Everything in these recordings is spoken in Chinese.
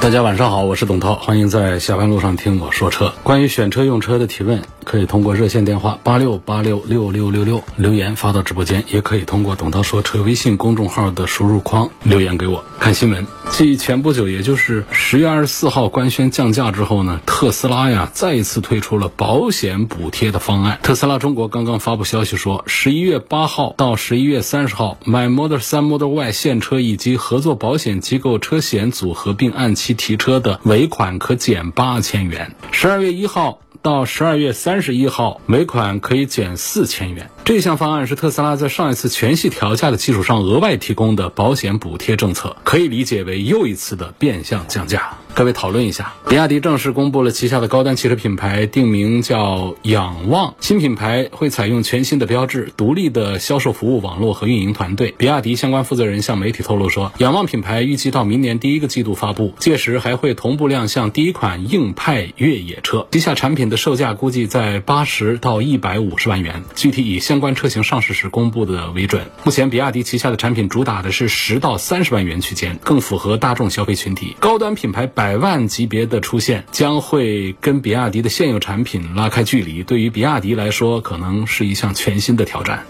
大家晚上好，我是董涛，欢迎在下班路上听我说车。关于选车用车的提问，可以通过热线电话八六八六六六六六留言发到直播间，也可以通过董涛说车微信公众号的输入框留言给我。看新闻，继前不久，也就是十月二十四号官宣降价之后呢，特斯拉呀再一次推出了保险补贴的方案。特斯拉中国刚刚发布消息说，十一月八号到十一月三十号，买 Model 3、Model Y 现车以及合作保险机构车险组合并按期提车的尾款可减八千元。十二月一号。到十二月三十一号，每款可以减四千元。这项方案是特斯拉在上一次全系调价的基础上额外提供的保险补贴政策，可以理解为又一次的变相降价。各位讨论一下，比亚迪正式公布了旗下的高端汽车品牌定名叫仰望，新品牌会采用全新的标志、独立的销售服务网络和运营团队。比亚迪相关负责人向媒体透露说，仰望品牌预计到明年第一个季度发布，届时还会同步亮相第一款硬派越野车。旗下产品的售价估计在八十到一百五十万元，具体以相关车型上市时公布的为准。目前，比亚迪旗下的产品主打的是十到三十万元区间，更符合大众消费群体。高端品牌百百万级别的出现，将会跟比亚迪的现有产品拉开距离。对于比亚迪来说，可能是一项全新的挑战。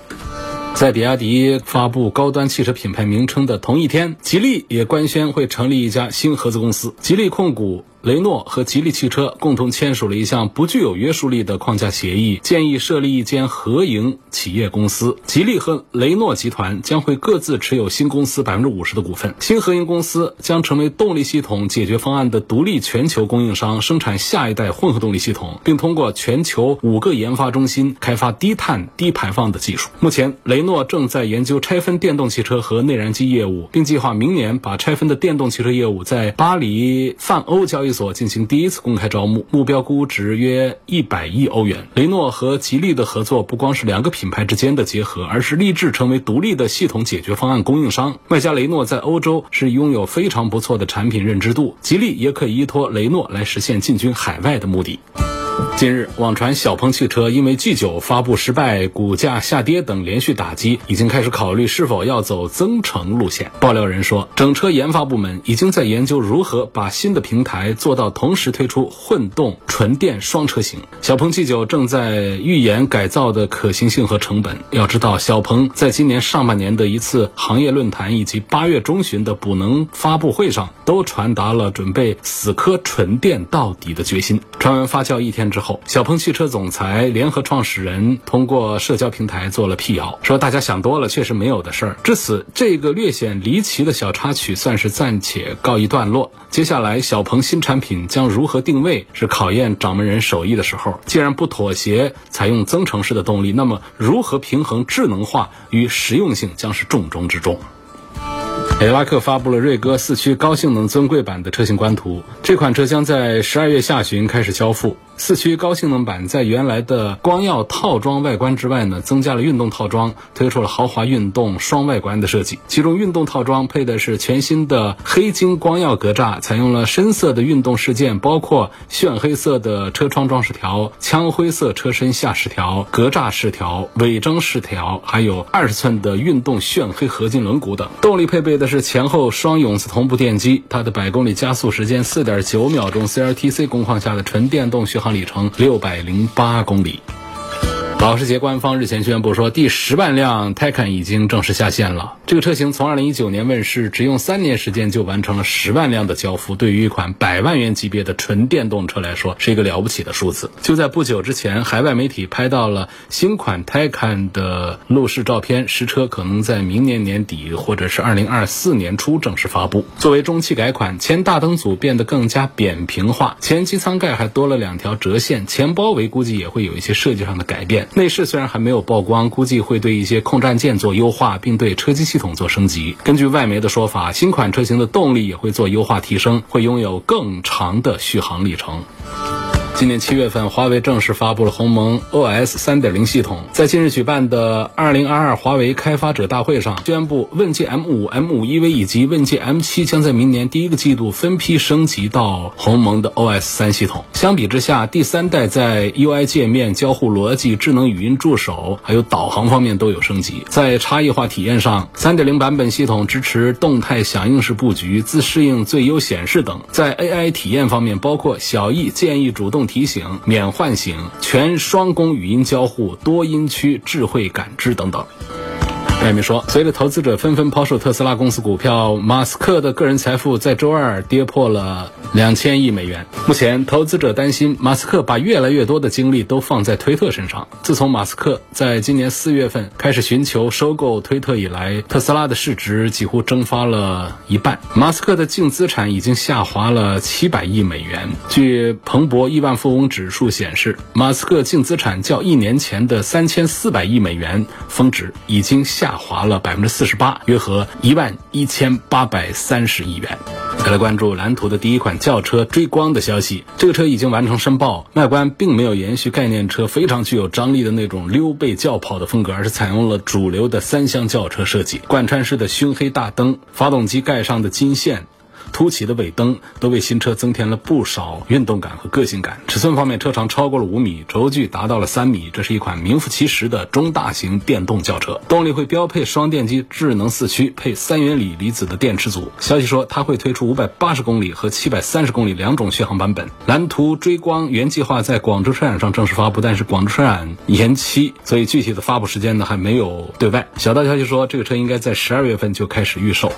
在比亚迪发布高端汽车品牌名称的同一天，吉利也官宣会成立一家新合资公司——吉利控股。雷诺和吉利汽车共同签署了一项不具有约束力的框架协议，建议设立一间合营企业公司。吉利和雷诺集团将会各自持有新公司百分之五十的股份。新合营公司将成为动力系统解决方案的独立全球供应商，生产下一代混合动力系统，并通过全球五个研发中心开发低碳低排放的技术。目前，雷诺正在研究拆分电动汽车和内燃机业务，并计划明年把拆分的电动汽车业务在巴黎泛欧交易所。所进行第一次公开招募，目标估值约一百亿欧元。雷诺和吉利的合作不光是两个品牌之间的结合，而是立志成为独立的系统解决方案供应商。外加雷诺在欧洲是拥有非常不错的产品认知度，吉利也可以依托雷诺来实现进军海外的目的。近日，网传小鹏汽车因为 G9 发布失败、股价下跌等连续打击，已经开始考虑是否要走增程路线。爆料人说，整车研发部门已经在研究如何把新的平台做到同时推出混动、纯电双车型。小鹏 G9 正在预研改造的可行性和成本。要知道，小鹏在今年上半年的一次行业论坛以及八月中旬的补能发布会上，都传达了准备死磕纯电到底的决心。传闻发酵一天之后。小鹏汽车总裁、联合创始人通过社交平台做了辟谣，说大家想多了，确实没有的事儿。至此，这个略显离奇的小插曲算是暂且告一段落。接下来，小鹏新产品将如何定位，是考验掌门人手艺的时候。既然不妥协采用增程式的动力，那么如何平衡智能化与实用性，将是重中之重。雷拉克发布了锐歌四驱高性能尊贵版的车型官图，这款车将在十二月下旬开始交付。四驱高性能版在原来的光耀套装外观之外呢，增加了运动套装，推出了豪华运动双外观的设计。其中运动套装配的是全新的黑金光耀格栅，采用了深色的运动饰件，包括炫黑色的车窗装饰条、枪灰色车身下饰条、格栅饰条、尾灯饰条，还有二十寸的运动炫黑合金轮毂等。动力配备的是前后双永磁同步电机，它的百公里加速时间四点九秒钟，CLTC 工况下的纯电动续航。里程六百零八公里。保时捷官方日前宣布说，第十万辆 Taycan 已经正式下线了。这个车型从二零一九年问世，只用三年时间就完成了十万辆的交付。对于一款百万元级别的纯电动车来说，是一个了不起的数字。就在不久之前，海外媒体拍到了新款 Taycan 的路试照片，实车可能在明年年底或者是二零二四年初正式发布。作为中期改款，前大灯组变得更加扁平化，前机舱盖还多了两条折线，前包围估计也会有一些设计上的改变。内饰虽然还没有曝光，估计会对一些控站键做优化，并对车机系统做升级。根据外媒的说法，新款车型的动力也会做优化提升，会拥有更长的续航里程。今年七月份，华为正式发布了鸿蒙 OS 三点零系统。在近日举办的二零二二华为开发者大会上，宣布问界 M 五、M 五 EV 以及问界 M 七将在明年第一个季度分批升级到鸿蒙的 OS 三系统。相比之下，第三代在 UI 界面、交互逻辑、智能语音助手还有导航方面都有升级。在差异化体验上，三点零版本系统支持动态响应式布局、自适应最优显示等。在 AI 体验方面，包括小艺建议主动。提醒、免唤醒、全双工语音交互、多音区智慧感知等等。外媒说，随着投资者纷纷抛售特斯拉公司股票，马斯克的个人财富在周二跌破了两千亿美元。目前，投资者担心马斯克把越来越多的精力都放在推特身上。自从马斯克在今年四月份开始寻求收购推特以来，特斯拉的市值几乎蒸发了一半。马斯克的净资产已经下滑了七百亿美元。据彭博亿万富翁指数显示，马斯克净资产较一年前的三千四百亿美元峰值已经下。下滑了百分之四十八，约合一万一千八百三十亿元。再来关注蓝图的第一款轿车追光的消息，这个车已经完成申报，外观并没有延续概念车非常具有张力的那种溜背轿跑的风格，而是采用了主流的三厢轿车设计，贯穿式的熏黑大灯，发动机盖上的金线。凸起的尾灯都为新车增添了不少运动感和个性感。尺寸方面，车长超过了五米，轴距达到了三米，这是一款名副其实的中大型电动轿车。动力会标配双电机智能四驱，配三元锂离子的电池组。消息说，它会推出五百八十公里和七百三十公里两种续航版本。蓝图追光原计划在广州车展上正式发布，但是广州车展延期，所以具体的发布时间呢还没有对外。小道消息说，这个车应该在十二月份就开始预售。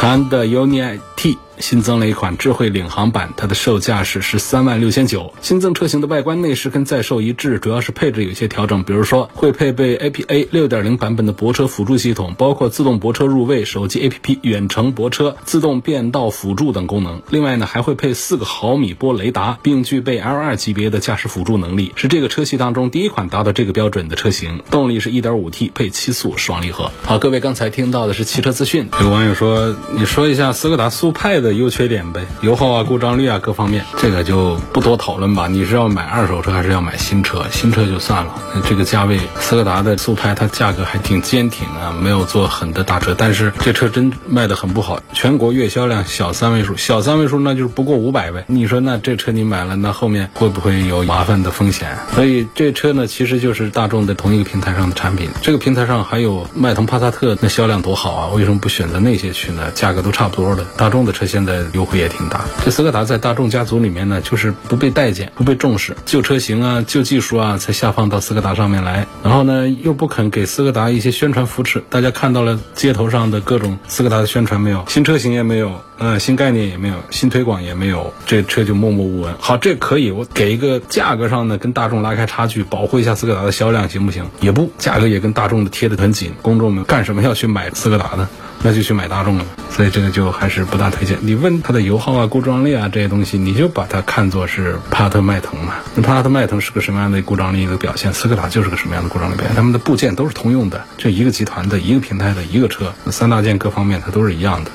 长安的 UNI T。新增了一款智慧领航版，它的售价是十三万六千九。新增车型的外观内饰跟在售一致，主要是配置有些调整，比如说会配备 APA 六点零版本的泊车辅助系统，包括自动泊车入位、手机 APP 远程泊车、自动变道辅助等功能。另外呢，还会配四个毫米波雷达，并具备 L2 级别的驾驶辅助能力，是这个车系当中第一款达到这个标准的车型。动力是一点五 T 配七速双离合。好，各位刚才听到的是汽车资讯。有网友说，你说一下斯柯达速派的。优缺点呗，油耗啊、故障率啊各方面，这个就不多讨论吧。你是要买二手车还是要买新车？新车就算了，那这个价位，斯柯达的速派它价格还挺坚挺啊，没有做狠的打折。但是这车真卖的很不好，全国月销量小三位数，小三位数那就是不过五百呗。你说那这车你买了，那后面会不会有麻烦的风险？所以这车呢，其实就是大众的同一个平台上的产品。这个平台上还有迈腾、帕萨特，那销量多好啊！为什么不选择那些去呢？价格都差不多的，大众的车型现在优惠也挺大。这斯柯达在大众家族里面呢，就是不被待见、不被重视，旧车型啊、旧技术啊，才下放到斯柯达上面来。然后呢，又不肯给斯柯达一些宣传扶持。大家看到了街头上的各种斯柯达的宣传没有？新车型也没有，嗯，新概念也没有，新推广也没有，这车就默默无闻。好，这可以，我给一个价格上呢，跟大众拉开差距，保护一下斯柯达的销量，行不行？也不，价格也跟大众的贴得很紧。公众们干什么要去买斯柯达呢？那就去买大众了，所以这个就还是不大推荐。你问它的油耗啊、故障率啊这些东西，你就把它看作是帕特迈腾嘛。那帕特迈腾是个什么样的故障率的表现？斯柯达就是个什么样的故障率表现？他们的部件都是通用的，就一个集团的一个平台的一个车，三大件各方面它都是一样的。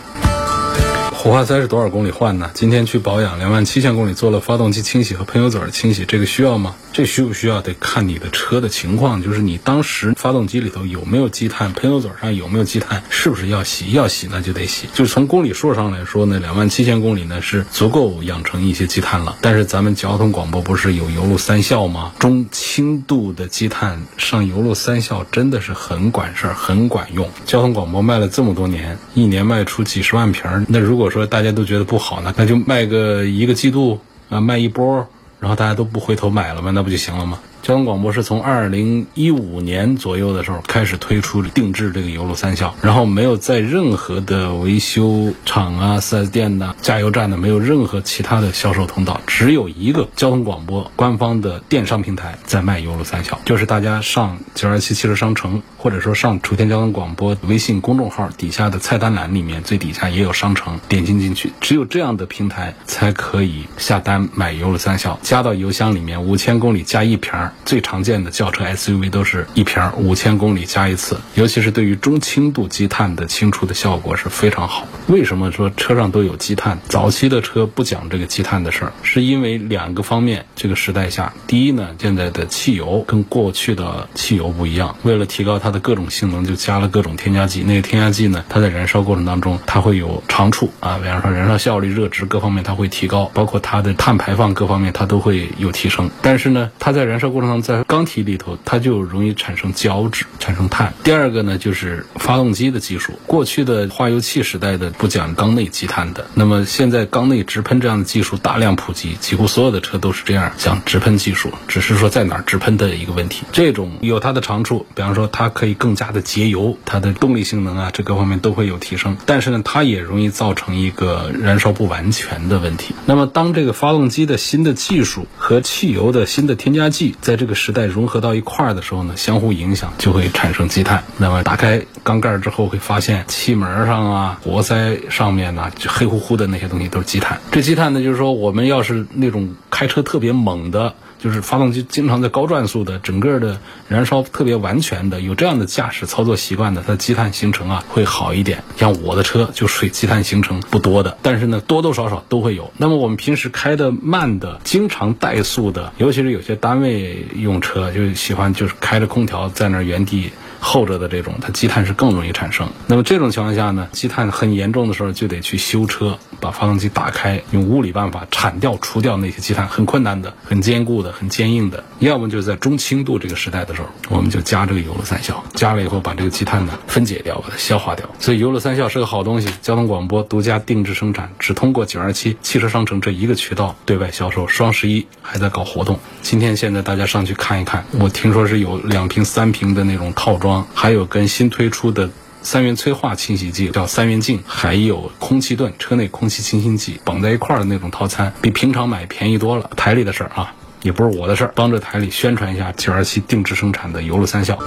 火花塞是多少公里换呢？今天去保养，两万七千公里做了发动机清洗和喷油嘴清洗，这个需要吗？这需不需要得看你的车的情况，就是你当时发动机里头有没有积碳，喷油嘴上有没有积碳，是不是要洗？要洗那就得洗。就是从公里数上来说呢，两万七千公里呢是足够养成一些积碳了。但是咱们交通广播不是有油路三效吗？中轻度的积碳上油路三效真的是很管事儿，很管用。交通广播卖了这么多年，一年卖出几十万瓶儿，那如果说大家都觉得不好呢，那就卖个一个季度啊，卖一波。然后大家都不回头买了吗？那不就行了吗？交通广播是从二零一五年左右的时候开始推出定制这个油路三效，然后没有在任何的维修厂啊、4S 店呐、加油站呢，没有任何其他的销售通道，只有一个交通广播官方的电商平台在卖油路三效，就是大家上九二七汽车商城，或者说上楚天交通广播微信公众号底下的菜单栏里面最底下也有商城，点进进去，只有这样的平台才可以下单买油路三效，加到油箱里面五千公里加一瓶儿。最常见的轿车 SUV 都是一瓶五千公里加一次，尤其是对于中轻度积碳的清除的效果是非常好。为什么说车上都有积碳？早期的车不讲这个积碳的事儿，是因为两个方面。这个时代下，第一呢，现在的汽油跟过去的汽油不一样，为了提高它的各种性能，就加了各种添加剂。那个添加剂呢，它在燃烧过程当中，它会有长处啊，比方说燃烧效率、热值各方面它会提高，包括它的碳排放各方面它都会有提升。但是呢，它在燃烧过程当中，在缸体里头，它就容易产生胶质，产生碳。第二个呢，就是发动机的技术。过去的化油器时代的不讲缸内积碳的，那么现在缸内直喷这样的技术大量普及，几乎所有的车都是这样讲直喷技术，只是说在哪儿直喷的一个问题。这种有它的长处，比方说它可以更加的节油，它的动力性能啊，这各方面都会有提升。但是呢，它也容易造成一个燃烧不完全的问题。那么当这个发动机的新的技术和汽油的新的添加剂在在这个时代融合到一块儿的时候呢，相互影响就会产生积碳。那么打开缸盖之后会发现气门上啊、活塞上面呢，就黑乎乎的那些东西都是积碳。这积碳呢，就是说我们要是那种开车特别猛的。就是发动机经常在高转速的，整个的燃烧特别完全的，有这样的驾驶操作习惯的，它积碳形成啊会好一点。像我的车就水积碳形成不多的，但是呢多多少少都会有。那么我们平时开的慢的，经常怠速的，尤其是有些单位用车就喜欢就是开着空调在那原地。后者的这种，它积碳是更容易产生。那么这种情况下呢，积碳很严重的时候，就得去修车，把发动机打开，用物理办法铲掉、除掉那些积碳，很困难的、很坚固的、很坚硬的。要么就是在中轻度这个时代的时候，我们就加这个油乐三效，加了以后把这个积碳呢分解掉，把它消化掉。所以油乐三效是个好东西。交通广播独家定制生产，只通过九二七汽车商城这一个渠道对外销售。双十一还在搞活动，今天现在大家上去看一看，我听说是有两瓶、三瓶的那种套装。还有跟新推出的三元催化清洗剂叫三元净，还有空气盾车内空气清新剂绑在一块儿的那种套餐，比平常买便宜多了。台里的事儿啊，也不是我的事儿，帮着台里宣传一下九二七定制生产的油路三效。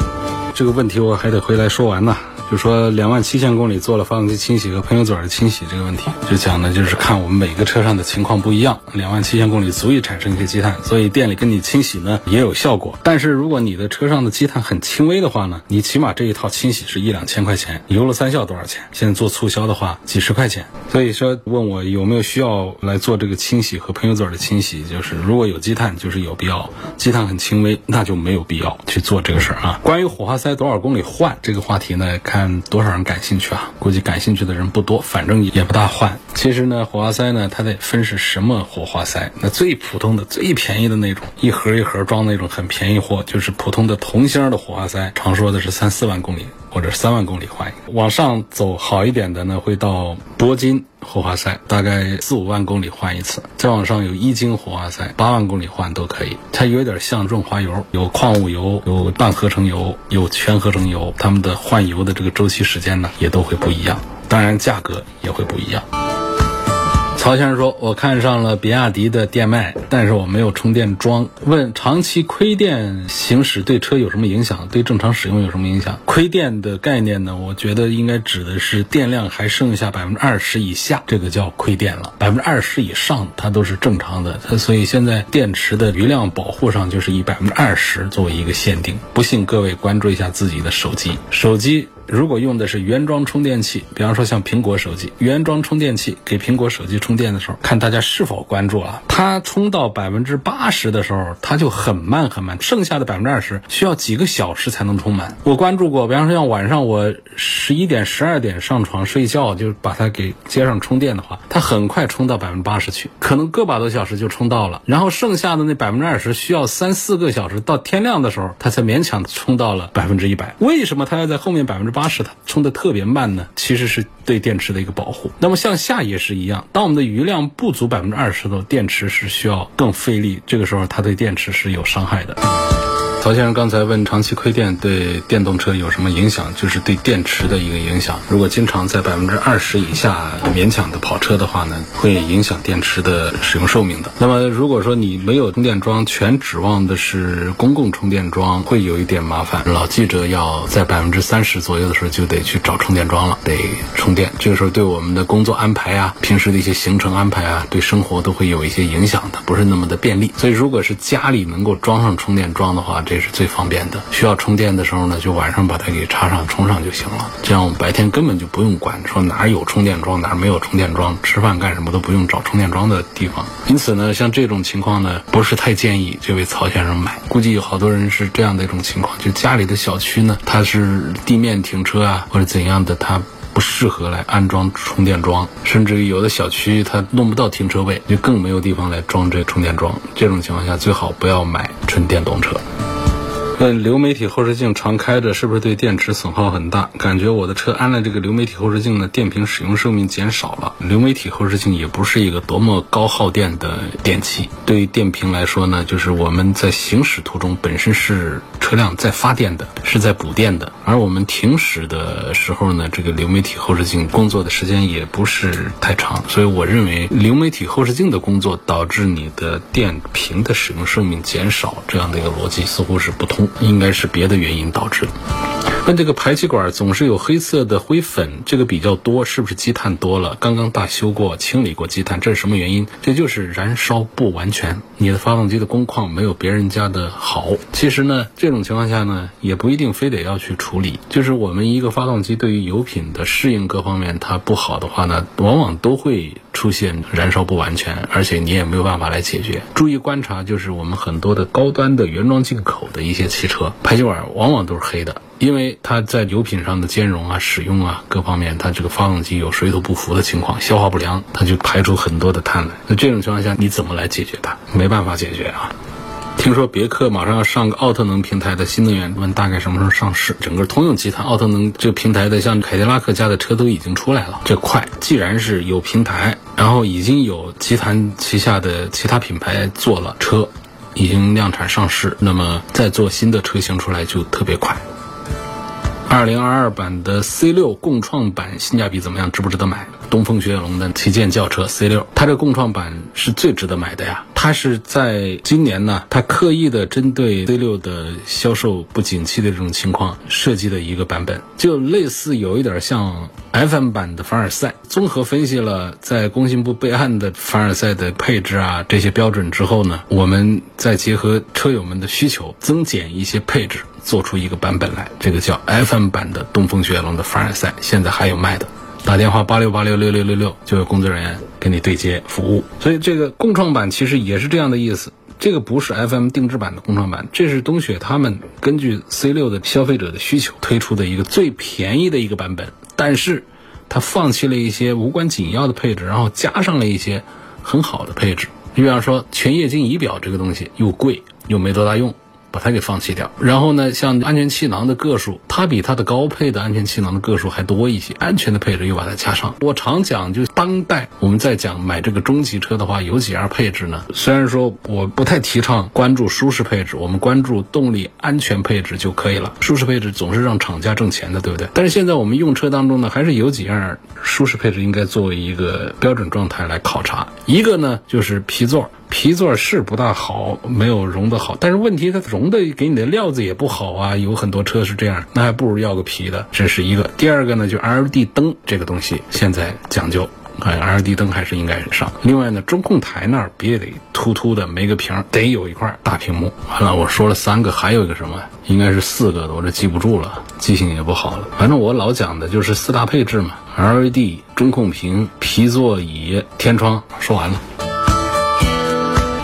这个问题我还得回来说完呢。就说两万七千公里做了发动机清洗和喷油嘴的清洗这个问题，就讲的就是看我们每个车上的情况不一样，两万七千公里足以产生一些积碳，所以店里跟你清洗呢也有效果。但是如果你的车上的积碳很轻微的话呢，你起码这一套清洗是一两千块钱，油了三效多少钱？现在做促销的话几十块钱。所以说问我有没有需要来做这个清洗和喷油嘴的清洗，就是如果有积碳就是有必要，积碳很轻微那就没有必要去做这个事儿啊。关于火花塞多少公里换这个话题呢，看。看多少人感兴趣啊？估计感兴趣的人不多，反正也不大换。其实呢，火花塞呢，它得分是什么火花塞。那最普通的、最便宜的那种，一盒一盒装那种很便宜货，就是普通的铜芯的火花塞，常说的是三四万公里或者三万公里换一个。往上走好一点的呢，会到铂金。火花塞大概四五万公里换一次，再往上有一金火花塞，八万公里换都可以。它有点像润滑油，有矿物油，有半合成油，有全合成油，它们的换油的这个周期时间呢也都会不一样，当然价格也会不一样。曹先生说：“我看上了比亚迪的电麦，但是我没有充电桩。问长期亏电行驶对车有什么影响？对正常使用有什么影响？亏电的概念呢？我觉得应该指的是电量还剩下百分之二十以下，这个叫亏电了。百分之二十以上，它都是正常的。它所以现在电池的余量保护上就是以百分之二十作为一个限定。不信各位关注一下自己的手机，手机。”如果用的是原装充电器，比方说像苹果手机原装充电器给苹果手机充电的时候，看大家是否关注啊。它充到百分之八十的时候，它就很慢很慢，剩下的百分之二十需要几个小时才能充满。我关注过，比方说像晚上我十一点、十二点上床睡觉，就把它给接上充电的话，它很快充到百分之八十去，可能个把多小时就充到了。然后剩下的那百分之二十需要三四个小时，到天亮的时候，它才勉强充到了百分之一百。为什么它要在后面百分之？八十它充的特别慢呢，其实是对电池的一个保护。那么向下也是一样，当我们的余量不足百分之二十的电池是需要更费力，这个时候它对电池是有伤害的。曹先生刚才问长期亏电对电动车有什么影响，就是对电池的一个影响。如果经常在百分之二十以下勉强的跑车的话呢，会影响电池的使用寿命的。那么如果说你没有充电桩，全指望的是公共充电桩，会有一点麻烦。老记者要在百分之三十左右的时候就得去找充电桩了，得充电。这个时候对我们的工作安排啊，平时的一些行程安排啊，对生活都会有一些影响的，不是那么的便利。所以如果是家里能够装上充电桩的话，这也是最方便的。需要充电的时候呢，就晚上把它给插上充上就行了。这样我们白天根本就不用管说哪有充电桩，哪没有充电桩，吃饭干什么都不用找充电桩的地方。因此呢，像这种情况呢，不是太建议这位曹先生买。估计有好多人是这样的一种情况，就家里的小区呢，它是地面停车啊，或者怎样的，它不适合来安装充电桩，甚至于有的小区它弄不到停车位，就更没有地方来装这充电桩。这种情况下，最好不要买纯电动车。问流媒体后视镜常开着是不是对电池损耗很大？感觉我的车安了这个流媒体后视镜呢，电瓶使用寿命减少了。流媒体后视镜也不是一个多么高耗电的电器，对于电瓶来说呢，就是我们在行驶途中本身是车辆在发电的，是在补电的，而我们停驶的时候呢，这个流媒体后视镜工作的时间也不是太长，所以我认为流媒体后视镜的工作导致你的电瓶的使用寿命减少这样的一个逻辑似乎是不通。应该是别的原因导致的。那这个排气管总是有黑色的灰粉，这个比较多，是不是积碳多了？刚刚大修过，清理过积碳，这是什么原因？这就是燃烧不完全，你的发动机的工况没有别人家的好。其实呢，这种情况下呢，也不一定非得要去处理。就是我们一个发动机对于油品的适应各方面它不好的话呢，往往都会出现燃烧不完全，而且你也没有办法来解决。注意观察，就是我们很多的高端的原装进口的一些汽车，排气管往往都是黑的。因为它在油品上的兼容啊、使用啊各方面，它这个发动机有水土不服的情况，消化不良，它就排出很多的碳来。那这种情况下，你怎么来解决它？没办法解决啊。听说别克马上要上个奥特能平台的新能源，问大概什么时候上市？整个通用集团奥特能这个平台的，像凯迪拉克家的车都已经出来了，这快。既然是有平台，然后已经有集团旗下的其他品牌做了车，已经量产上市，那么再做新的车型出来就特别快。二零二二版的 C 六共创版性价比怎么样？值不值得买？东风雪铁龙的旗舰轿车 C 六，它这共创版是最值得买的呀。它是在今年呢，它刻意的针对 C 六的销售不景气的这种情况设计的一个版本，就类似有一点像 FM 版的凡尔赛。综合分析了在工信部备案的凡尔赛的配置啊这些标准之后呢，我们再结合车友们的需求，增减一些配置。做出一个版本来，这个叫 FM 版的东风雪铁龙的凡尔赛，现在还有卖的。打电话八六八六六六六六，就有工作人员跟你对接服务。所以这个共创版其实也是这样的意思。这个不是 FM 定制版的共创版，这是东雪他们根据 C 六的消费者的需求推出的一个最便宜的一个版本。但是，它放弃了一些无关紧要的配置，然后加上了一些很好的配置。你比方说全液晶仪表这个东西又贵又没多大用。把它给放弃掉，然后呢，像安全气囊的个数，它比它的高配的安全气囊的个数还多一些，安全的配置又把它加上。我常讲，就当代我们在讲买这个中级车的话，有几样配置呢？虽然说我不太提倡关注舒适配置，我们关注动力安全配置就可以了。舒适配置总是让厂家挣钱的，对不对？但是现在我们用车当中呢，还是有几样舒适配置应该作为一个标准状态来考察。一个呢，就是皮座。皮座是不大好，没有绒的好，但是问题它绒的给你的料子也不好啊，有很多车是这样，那还不如要个皮的，这是一个。第二个呢，就 LED 灯这个东西现在讲究，哎，LED 灯还是应该上。另外呢，中控台那儿别得突突的没个屏，得有一块大屏幕。完了，我说了三个，还有一个什么？应该是四个的，我这记不住了，记性也不好了。反正我老讲的就是四大配置嘛，LED、中控屏、皮座椅、天窗，说完了。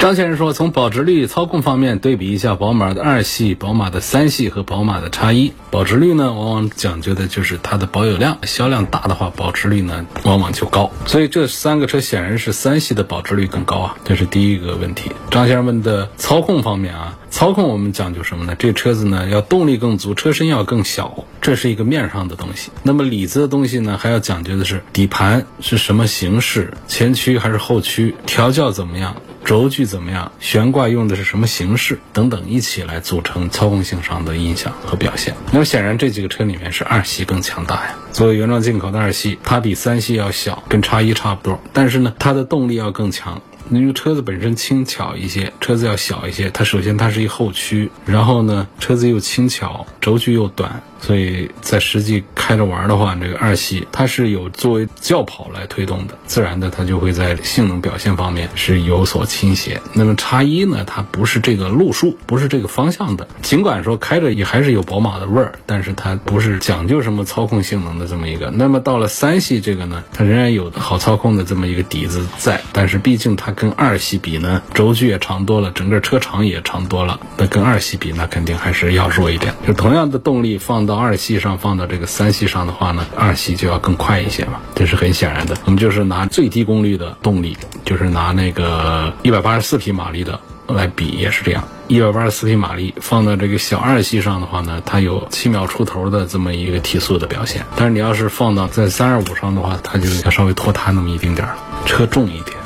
张先生说：“从保值率、操控方面对比一下宝马的二系、宝马的三系和宝马的叉一。保值率呢，往往讲究的就是它的保有量，销量大的话，保值率呢往往就高。所以这三个车显然是三系的保值率更高啊，这是第一个问题。”张先生问的操控方面啊，操控我们讲究什么呢？这车子呢要动力更足，车身要更小，这是一个面上的东西。那么里子的东西呢，还要讲究的是底盘是什么形式，前驱还是后驱，调教怎么样。轴距怎么样，悬挂用的是什么形式等等，一起来组成操控性上的印象和表现。那么显然这几个车里面是二系更强大呀。作为原装进口的二系，它比三系要小，跟叉一差不多，但是呢，它的动力要更强。因为车子本身轻巧一些，车子要小一些，它首先它是一后驱，然后呢，车子又轻巧，轴距又短。所以在实际开着玩的话，这个二系它是有作为轿跑来推动的，自然的它就会在性能表现方面是有所倾斜。那么叉一呢，它不是这个路数，不是这个方向的。尽管说开着也还是有宝马的味儿，但是它不是讲究什么操控性能的这么一个。那么到了三系这个呢，它仍然有好操控的这么一个底子在，但是毕竟它跟二系比呢，轴距也长多了，整个车长也长多了。那跟二系比，那肯定还是要弱一点。就同样的动力放到。二系上放到这个三系上的话呢，二系就要更快一些嘛，这是很显然的。我们就是拿最低功率的动力，就是拿那个一百八十四匹马力的来比，也是这样。一百八十四匹马力放到这个小二系上的话呢，它有七秒出头的这么一个提速的表现。但是你要是放到在三二五上的话，它就要稍微拖沓那么一丁点儿，车重一点。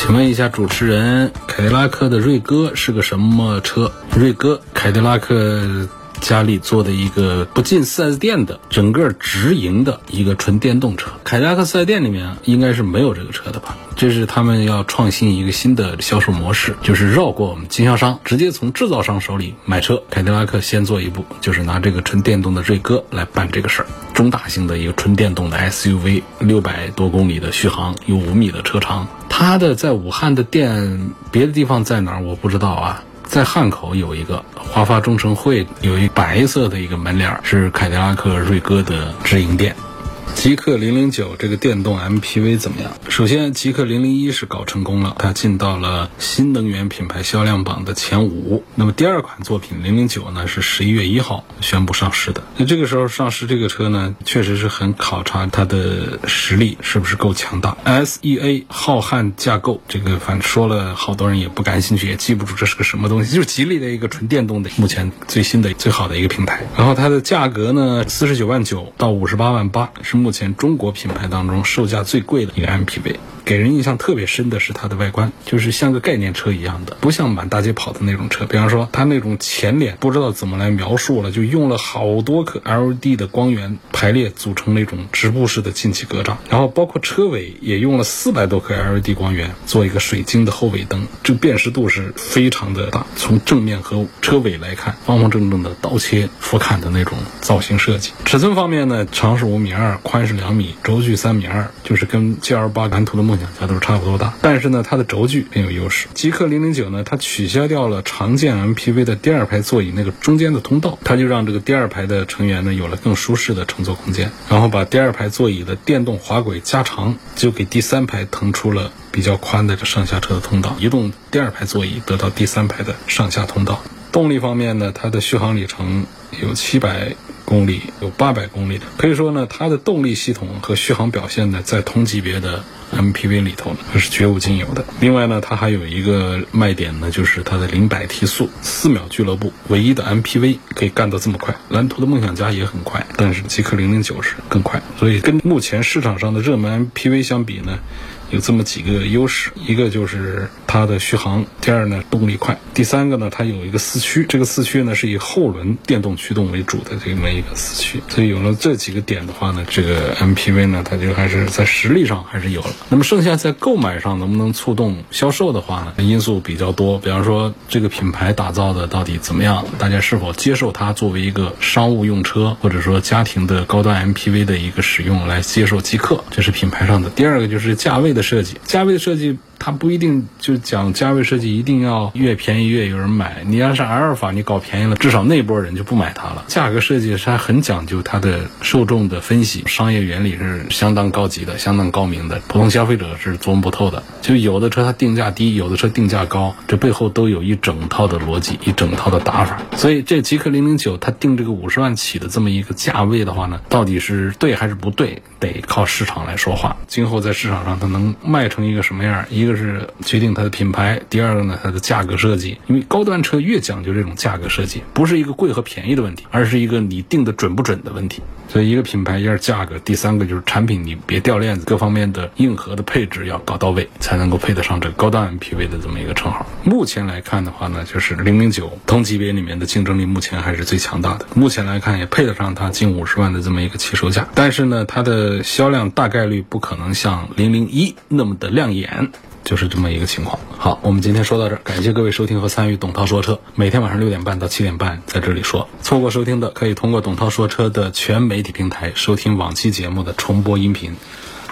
请问一下主持人，凯迪拉克的锐歌是个什么车？锐歌，凯迪拉克。家里做的一个不进 4S 店的整个直营的一个纯电动车，凯迪拉克 4S 店里面应该是没有这个车的吧？这是他们要创新一个新的销售模式，就是绕过我们经销商，直接从制造商手里买车。凯迪拉克先做一步，就是拿这个纯电动的锐歌来办这个事儿，中大型的一个纯电动的 SUV，六百多公里的续航，有五米的车长。它的在武汉的店，别的地方在哪儿我不知道啊。在汉口有一个华发中城汇，有一白色的一个门脸是凯迪拉克瑞歌的直营店。极氪零零九这个电动 MPV 怎么样？首先，极氪零零一是搞成功了，它进到了新能源品牌销量榜的前五。那么第二款作品零零九呢，是十一月一号宣布上市的。那这个时候上市这个车呢，确实是很考察它的实力是不是够强大。SEA 浩瀚架构，这个反正说了好多人也不感兴趣，也记不住这是个什么东西，就是吉利的一个纯电动的，目前最新的最好的一个平台。然后它的价格呢，四十九万九到五十八万八是。目前中国品牌当中售价最贵的一个 MPV。给人印象特别深的是它的外观，就是像个概念车一样的，不像满大街跑的那种车。比方说，它那种前脸不知道怎么来描述了，就用了好多颗 LED 的光源排列组成那种直布式的进气格栅，然后包括车尾也用了四百多颗 LED 光源做一个水晶的后尾灯，这辨识度是非常的大。从正面和车尾来看，方方正正的刀切俯瞰的那种造型设计。尺寸方面呢，长是五米二，宽是两米，轴距三米二，就是跟 GL 八蓝图的梦。两家都是差不多大，但是呢，它的轴距很有优势。极氪零零九呢，它取消掉了常见 MPV 的第二排座椅那个中间的通道，它就让这个第二排的成员呢有了更舒适的乘坐空间。然后把第二排座椅的电动滑轨加长，就给第三排腾出了比较宽的这上下车的通道，移动第二排座椅得到第三排的上下通道。动力方面呢，它的续航里程有七百。公里有八百公里的，可以说呢，它的动力系统和续航表现呢，在同级别的 MPV 里头呢，是绝无仅有的。另外呢，它还有一个卖点呢，就是它的零百提速四秒俱乐部，唯一的 MPV 可以干到这么快。蓝图的梦想家也很快，但是极氪零零九是更快。所以跟目前市场上的热门 MPV 相比呢。有这么几个优势，一个就是它的续航，第二呢动力快，第三个呢它有一个四驱，这个四驱呢是以后轮电动驱动为主的这么一个四驱，所以有了这几个点的话呢，这个 MPV 呢它就还是在实力上还是有了。那么剩下在购买上能不能触动销售的话呢，因素比较多，比方说这个品牌打造的到底怎么样，大家是否接受它作为一个商务用车或者说家庭的高端 MPV 的一个使用来接受即刻，这是品牌上的。第二个就是价位的。设计价位的设计。它不一定就讲价位设计一定要越便宜越有人买。你要是阿尔法，你搞便宜了，至少那波人就不买它了。价格设计是很讲究它的受众的分析，商业原理是相当高级的，相当高明的，普通消费者是琢磨不透的。就有的车它定价低，有的车定价高，这背后都有一整套的逻辑，一整套的打法。所以这极氪零零九它定这个五十万起的这么一个价位的话呢，到底是对还是不对，得靠市场来说话。今后在市场上它能卖成一个什么样，一个。是决定它的品牌，第二个呢它的价格设计。因为高端车越讲究这种价格设计，不是一个贵和便宜的问题，而是一个你定的准不准的问题。所以一个品牌一是价格，第三个就是产品你别掉链子，各方面的硬核的配置要搞到位，才能够配得上这高端 MPV 的这么一个称号。目前来看的话呢，就是零零九同级别里面的竞争力目前还是最强大的。目前来看也配得上它近五十万的这么一个起售价，但是呢，它的销量大概率不可能像零零一那么的亮眼。就是这么一个情况。好，我们今天说到这儿，感谢各位收听和参与董涛说车。每天晚上六点半到七点半在这里说，错过收听的可以通过董涛说车的全媒体平台收听往期节目的重播音频。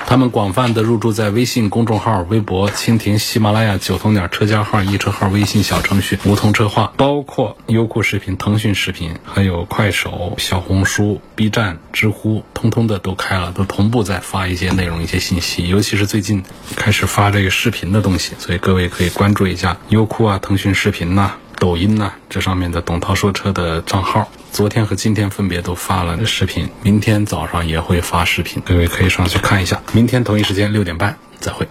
他们广泛的入驻在微信公众号、微博、蜻蜓、喜马拉雅、九头鸟车家号、易车号、微信小程序、梧桐车话，包括优酷视频、腾讯视频，还有快手、小红书、B 站、知乎，通通的都开了，都同步在发一些内容、一些信息。尤其是最近开始发这个视频的东西，所以各位可以关注一下优酷啊、腾讯视频呐。抖音呢，这上面的董涛说车的账号，昨天和今天分别都发了视频，明天早上也会发视频，各位可以上去看一下。明天同一时间六点半再会。